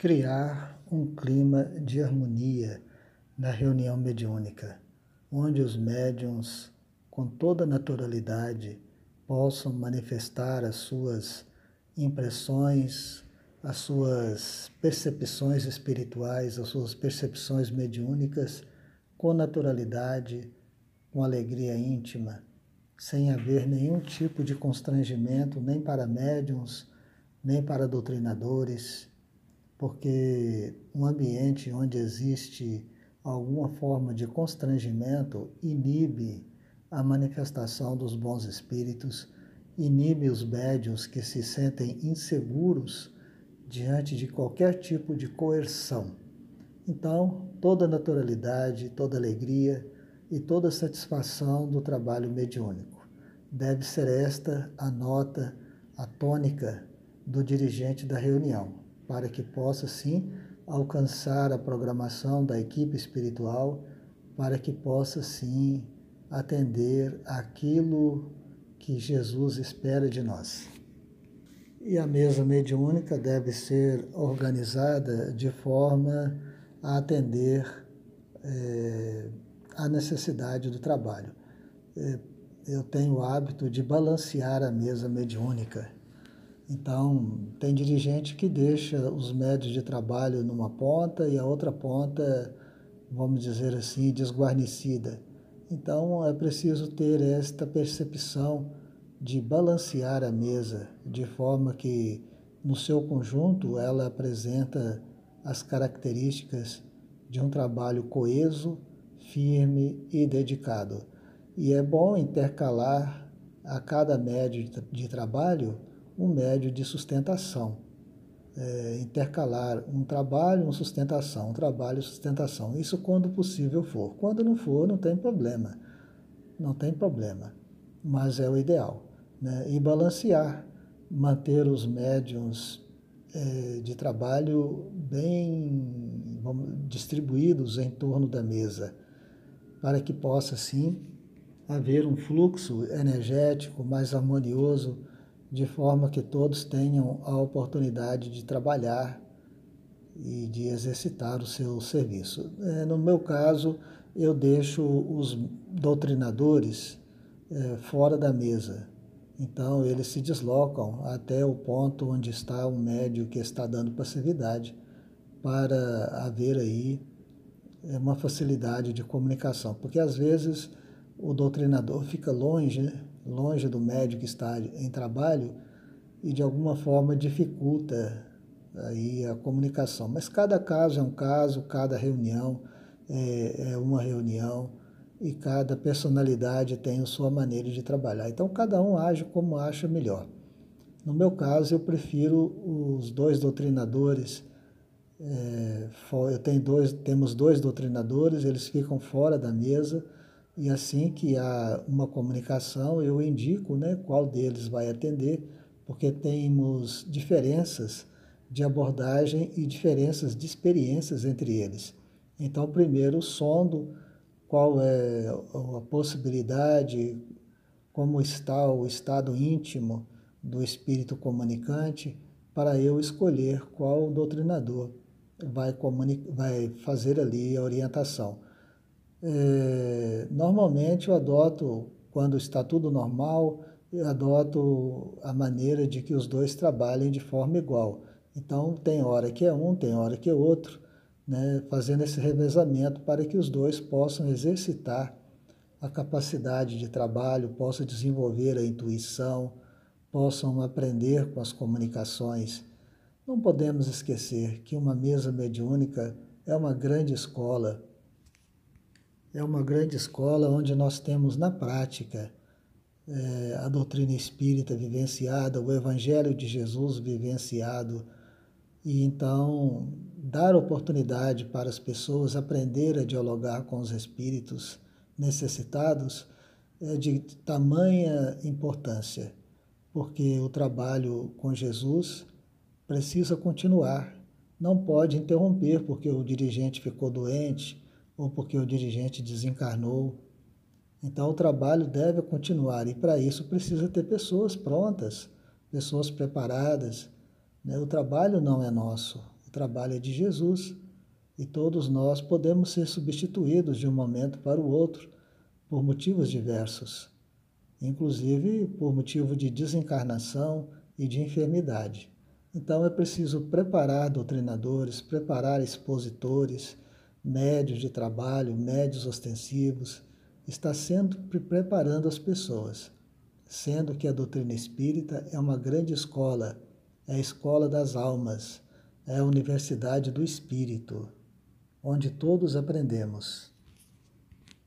criar um clima de harmonia na reunião mediúnica, onde os médiums, com toda naturalidade, possam manifestar as suas impressões, as suas percepções espirituais, as suas percepções mediúnicas com naturalidade, com alegria íntima, sem haver nenhum tipo de constrangimento nem para médiums, nem para doutrinadores, porque um ambiente onde existe alguma forma de constrangimento inibe a manifestação dos bons espíritos, inibe os médios que se sentem inseguros diante de qualquer tipo de coerção. Então, toda naturalidade, toda alegria e toda satisfação do trabalho mediúnico. Deve ser esta a nota, a tônica do dirigente da reunião para que possa, sim, alcançar a programação da equipe espiritual, para que possa, sim, atender aquilo que Jesus espera de nós. E a mesa mediúnica deve ser organizada de forma a atender é, a necessidade do trabalho. É, eu tenho o hábito de balancear a mesa mediúnica então, tem dirigente que deixa os médios de trabalho numa ponta e a outra ponta, vamos dizer assim, desguarnecida. Então, é preciso ter esta percepção de balancear a mesa de forma que, no seu conjunto, ela apresenta as características de um trabalho coeso, firme e dedicado. E é bom intercalar a cada médio de trabalho um médio de sustentação. É, intercalar um trabalho, uma sustentação, um trabalho sustentação. Isso quando possível for. Quando não for, não tem problema. Não tem problema. Mas é o ideal. Né? E balancear, manter os médiums é, de trabalho bem distribuídos em torno da mesa, para que possa, sim, haver um fluxo energético mais harmonioso de forma que todos tenham a oportunidade de trabalhar e de exercitar o seu serviço. É, no meu caso, eu deixo os doutrinadores é, fora da mesa. Então, eles se deslocam até o ponto onde está o médio que está dando passividade para haver aí é, uma facilidade de comunicação. Porque, às vezes, o doutrinador fica longe, né? Longe do médico que está em trabalho e de alguma forma dificulta aí a comunicação. Mas cada caso é um caso, cada reunião é, é uma reunião e cada personalidade tem a sua maneira de trabalhar. Então cada um age como acha melhor. No meu caso, eu prefiro os dois doutrinadores. É, eu tenho dois, temos dois doutrinadores, eles ficam fora da mesa e assim que há uma comunicação, eu indico né, qual deles vai atender, porque temos diferenças de abordagem e diferenças de experiências entre eles. Então, primeiro, sondo qual é a possibilidade, como está o estado íntimo do espírito comunicante, para eu escolher qual doutrinador vai, vai fazer ali a orientação. É, normalmente eu adoto, quando está tudo normal, eu adoto a maneira de que os dois trabalhem de forma igual. Então, tem hora que é um, tem hora que é outro, né, fazendo esse revezamento para que os dois possam exercitar a capacidade de trabalho, possam desenvolver a intuição, possam aprender com as comunicações. Não podemos esquecer que uma mesa mediúnica é uma grande escola é uma grande escola onde nós temos na prática é, a doutrina espírita vivenciada, o Evangelho de Jesus vivenciado, e então dar oportunidade para as pessoas aprender a dialogar com os espíritos necessitados é de tamanha importância, porque o trabalho com Jesus precisa continuar, não pode interromper porque o dirigente ficou doente ou porque o dirigente desencarnou. Então o trabalho deve continuar e para isso precisa ter pessoas prontas, pessoas preparadas. Né? O trabalho não é nosso, O trabalho é de Jesus e todos nós podemos ser substituídos de um momento para o outro por motivos diversos, inclusive por motivo de desencarnação e de enfermidade. Então é preciso preparar doutrinadores, preparar expositores, médios de trabalho, médios ostensivos, está sempre preparando as pessoas, sendo que a doutrina espírita é uma grande escola, é a escola das almas, é a universidade do espírito onde todos aprendemos.